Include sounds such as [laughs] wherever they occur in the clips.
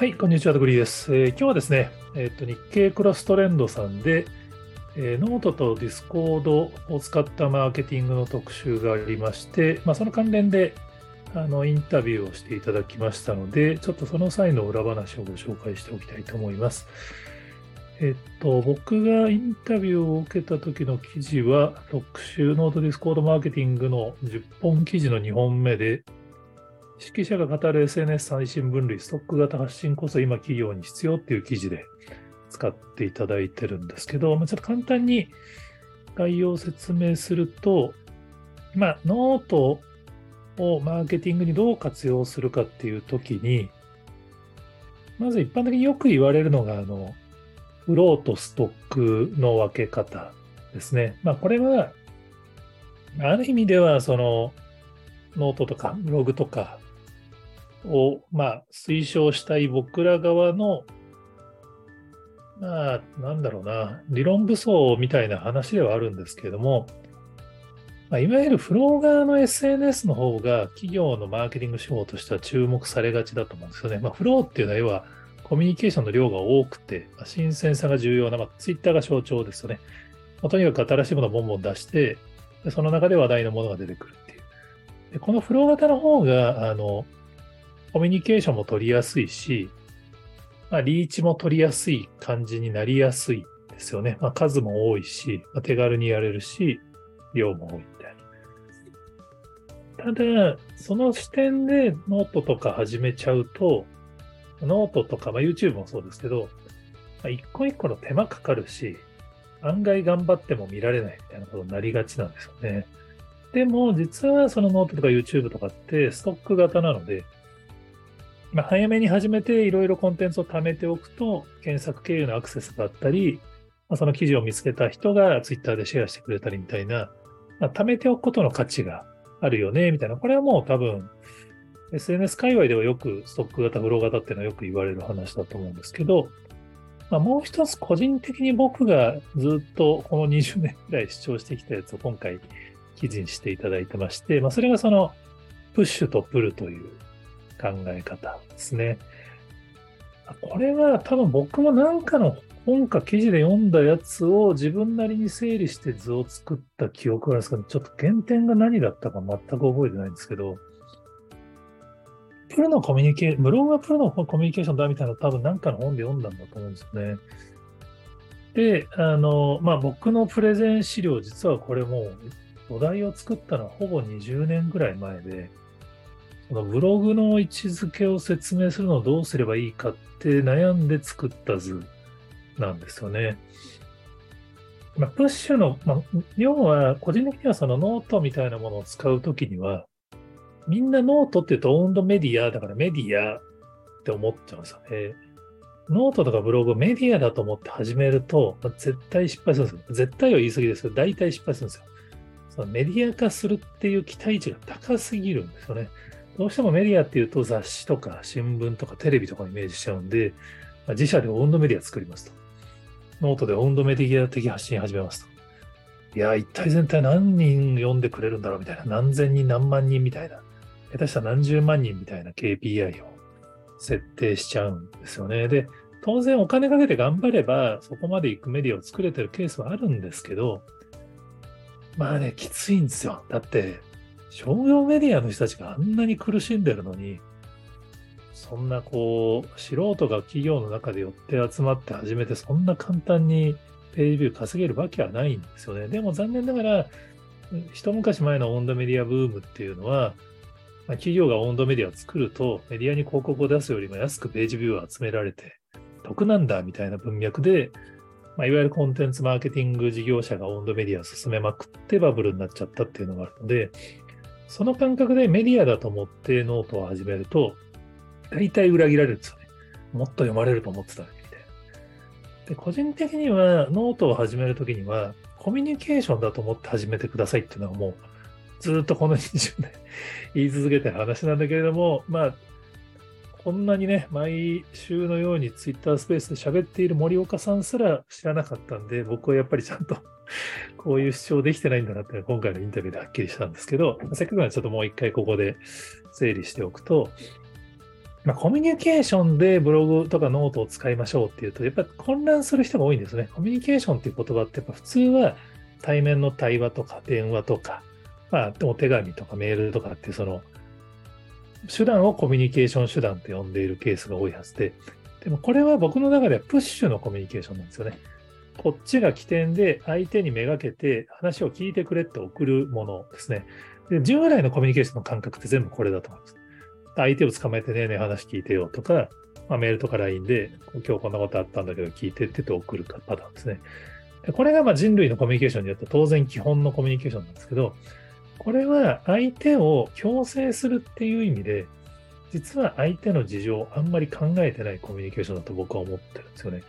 はい、こんにちは、グリーです。えー今日はですね、えっと日経クロストレンドさんで、えーノートとディスコードを使ったマーケティングの特集がありまして、まあ、その関連であのインタビューをしていただきましたので、ちょっとその際の裏話をご紹介しておきたいと思います。えっと、僕がインタビューを受けた時の記事は、特集ノートディスコードマーケティングの10本記事の2本目で、識者が語る SNS 最新分類、ストック型発信こそ今企業に必要っていう記事で使っていただいてるんですけど、まあ、ちょっと簡単に概要を説明すると、まあ、ノートをマーケティングにどう活用するかっていうときに、まず一般的によく言われるのが、あの、フローとストックの分け方ですね。まあ、これは、ある意味では、その、ノートとかブログとかを、まあ、推奨したい僕ら側の、まあ、なんだろうな、理論武装みたいな話ではあるんですけれども、まあ、いわゆるフロー側の SNS の方が企業のマーケティング手法としては注目されがちだと思うんですよね。まあ、フローっていうのは要はコミュニケーションの量が多くて、まあ、新鮮さが重要な、まあ、ツイッターが象徴ですよね。まあ、とにかく新しいものをボンボン出して、その中で話題のものが出てくるっていう。でこのフロー型の方が、あの、コミュニケーションも取りやすいし、まあ、リーチも取りやすい感じになりやすいですよね。まあ、数も多いし、まあ、手軽にやれるし、量も多いみたいな。ただ、その視点でノートとか始めちゃうと、ノートとか、まあ、YouTube もそうですけど、まあ、一個一個の手間かかるし、案外頑張っても見られないみたいなことになりがちなんですよね。でも、実はそのノートとか YouTube とかってストック型なので、まあ、早めに始めていろいろコンテンツを貯めておくと、検索経由のアクセスがあったり、まあ、その記事を見つけた人が Twitter でシェアしてくれたりみたいな、まあ、貯めておくことの価値があるよね、みたいな。これはもう多分、SNS 界隈ではよくストック型、フロー型っていうのはよく言われる話だと思うんですけど、まあ、もう一つ個人的に僕がずっとこの20年くらい主張してきたやつを今回記事にしていただいてまして、まあ、それがそのプッシュとプルという考え方ですね。これは多分僕もなんかの本か記事で読んだやつを自分なりに整理して図を作った記憶があるんですけど、ちょっと原点が何だったか全く覚えてないんですけど、プルのコミュニケーション、ブログはプルのコミュニケーションだみたいな多分何かの本で読んだんだと思うんですよね。で、あの、まあ、僕のプレゼン資料、実はこれも土台を作ったのはほぼ20年ぐらい前で、ブログの位置づけを説明するのをどうすればいいかって悩んで作った図なんですよね。まあ、プッシュの、まあ、要は個人的にはそのノートみたいなものを使うときには、みんなノートって言うとオウンドメディアだからメディアって思っちゃうんですよね。ノートとかブログメディアだと思って始めると、まあ、絶対失敗するんですよ。絶対は言い過ぎですけど、大体失敗するんですよ。そのメディア化するっていう期待値が高すぎるんですよね。どうしてもメディアっていうと雑誌とか新聞とかテレビとかイメージしちゃうんで、自社でオウンドメディア作りますと。ノートでオウンドメディア的発信始めますと。いや、一体全体何人読んでくれるんだろうみたいな。何千人何万人みたいな。下手したら何十万人みたいな KPI を設定しちゃうんですよね。で、当然お金かけて頑張ればそこまで行くメディアを作れてるケースはあるんですけど、まあね、きついんですよ。だって、商業メディアの人たちがあんなに苦しんでるのに、そんなこう、素人が企業の中で寄って集まって始めて、そんな簡単にページビュー稼げるわけはないんですよね。でも残念ながら、一昔前のオウンドメディアブームっていうのは、ま、企業がオウンドメディアを作ると、メディアに広告を出すよりも安くページビューを集められて、得なんだみたいな文脈で、まあ、いわゆるコンテンツマーケティング事業者がオウンドメディアを勧めまくってバブルになっちゃったっていうのがあるので、その感覚でメディアだと思ってノートを始めると、大体裏切られるんですよね。もっと読まれると思ってたみたいな。で、個人的にはノートを始めるときには、コミュニケーションだと思って始めてくださいっていうのはもう、ずっとこの20年言い続けてる話なんだけれども、まあ、こんなにね、毎週のようにツイッタースペースで喋っている森岡さんすら知らなかったんで、僕はやっぱりちゃんと [laughs] こういう主張できてないんだなって今回のインタビューではっきりしたんですけど、せっかくならちょっともう一回ここで整理しておくと、まあ、コミュニケーションでブログとかノートを使いましょうっていうと、やっぱ混乱する人が多いんですね。コミュニケーションっていう言葉ってやっぱ普通は対面の対話とか電話とか、まあ、お手紙とかメールとかっていうその手段をコミュニケーション手段と呼んでいるケースが多いはずで、でもこれは僕の中ではプッシュのコミュニケーションなんですよね。こっちが起点で相手にめがけて話を聞いてくれって送るものですね。で従来のコミュニケーションの感覚って全部これだと思います。相手を捕まえてねえねえ話聞いてよとか、まあ、メールとか LINE で今日こんなことあったんだけど聞いてって言って送るパターンですね。これがまあ人類のコミュニケーションによって当然基本のコミュニケーションなんですけど、これは相手を強制するっていう意味で、実は相手の事情をあんまり考えてないコミュニケーションだと僕は思ってるんですよね。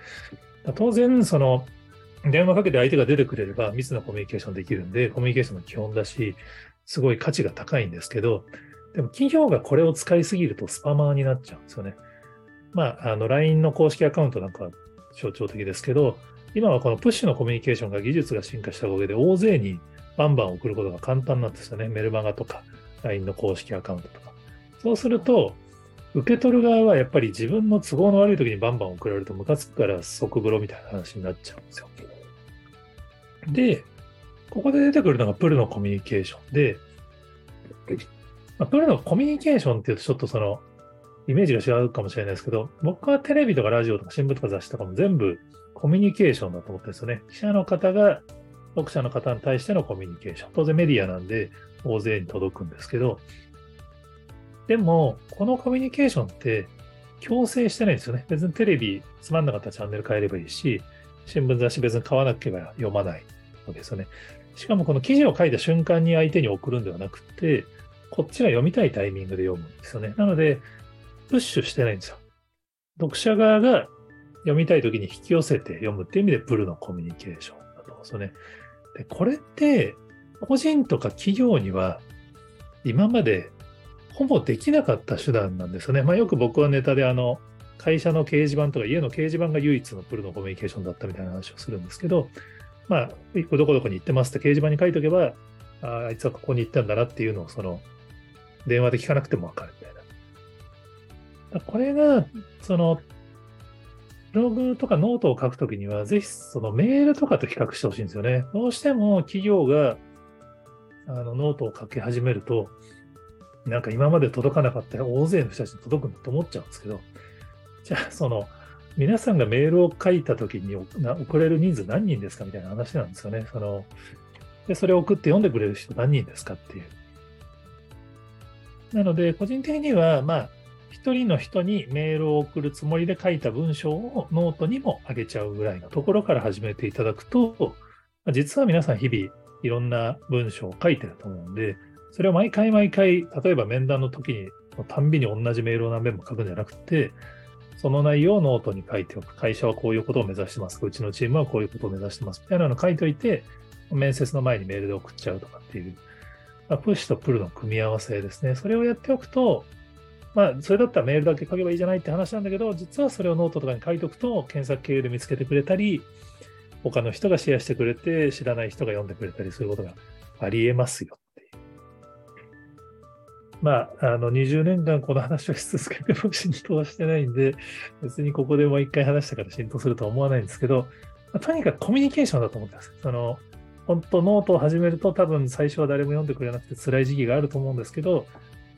当然、その、電話かけて相手が出てくれれば密なコミュニケーションできるんで、コミュニケーションの基本だし、すごい価値が高いんですけど、でも企業がこれを使いすぎるとスパマーになっちゃうんですよね。まあ、あの、LINE の公式アカウントなんかは象徴的ですけど、今はこのプッシュのコミュニケーションが技術が進化したおかげで大勢にバンバン送ることが簡単なんですよね。メルマガとか LINE の公式アカウントとか。そうすると、受け取る側はやっぱり自分の都合の悪い時にバンバン送られるとムカつくから即風呂みたいな話になっちゃうんですよ。で、ここで出てくるのがプルのコミュニケーションで、プロのコミュニケーションっていうとちょっとその、イメージが違うかもしれないですけど、僕はテレビとかラジオとか新聞とか雑誌とかも全部コミュニケーションだと思ってるんですよね。記者の方が読者の方に対してのコミュニケーション。当然メディアなんで大勢に届くんですけど、でも、このコミュニケーションって強制してないんですよね。別にテレビつまんなかったらチャンネル変えればいいし、新聞雑誌別に買わなければ読まないわけですよね。しかもこの記事を書いた瞬間に相手に送るんではなくて、こっちが読みたいタイミングで読むんですよね。なので、プッシュしてないんですよ。読者側が読みたい時に引き寄せて読むっていう意味で、プルのコミュニケーションだと思うんですよね。で、これって、個人とか企業には、今までほぼできなかった手段なんですよね。まあ、よく僕はネタで、あの、会社の掲示板とか家の掲示板が唯一のプルのコミュニケーションだったみたいな話をするんですけど、まあ、どこどこに行ってますって掲示板に書いておけば、ああいつはここに行ったんだなっていうのを、その、電話で聞かなくてもわかるみたいな。これが、その、ブログとかノートを書くときには、ぜひそのメールとかと比較してほしいんですよね。どうしても企業があのノートを書き始めると、なんか今まで届かなかった大勢の人たちに届くんだと思っちゃうんですけど、じゃあその、皆さんがメールを書いたときに送れる人数何人ですかみたいな話なんですよね。そのでそれを送って読んでくれる人何人ですかっていう。なので、個人的には、まあ、一人の人にメールを送るつもりで書いた文章をノートにも上げちゃうぐらいのところから始めていただくと、実は皆さん日々いろんな文章を書いてると思うんで、それを毎回毎回、例えば面談の時に、たんびに同じメールを何遍も書くんじゃなくて、その内容をノートに書いておく。会社はこういうことを目指してます。うちのチームはこういうことを目指してます。みたいなのを書いておいて、面接の前にメールで送っちゃうとかっていう、プッシュとプルの組み合わせですね。それをやっておくと、まあ、それだったらメールだけ書けばいいじゃないって話なんだけど、実はそれをノートとかに書いておくと、検索経由で見つけてくれたり、他の人がシェアしてくれて、知らない人が読んでくれたりすることがありえますよっていう。まあ、あの、20年間この話をし続けても浸透はしてないんで、別にここでもう一回話したから浸透するとは思わないんですけど、まあ、とにかくコミュニケーションだと思ってます。その、本当ノートを始めると多分最初は誰も読んでくれなくて辛い時期があると思うんですけど、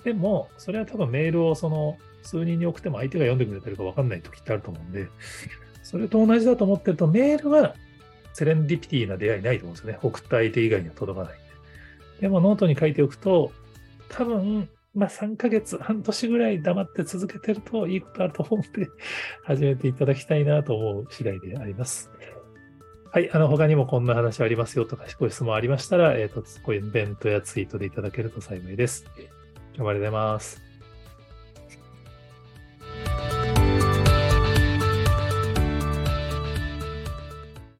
でも、それは多分メールをその数人に送っても相手が読んでくれてるか分かんない時ってあると思うんで、それと同じだと思ってると、メールはセレンディピティな出会いないと思うんですよね。送った相手以外には届かないんで。でもノートに書いておくと、多分、まあ3ヶ月、半年ぐらい黙って続けてるといいことあると思うんで、始めていただきたいなと思う次第であります。はい、あの、他にもこんな話ありますよとか、ご質問ありましたら、えっ、ー、と、コメントやツイートでいただけると幸いです。今日もありがとうございます。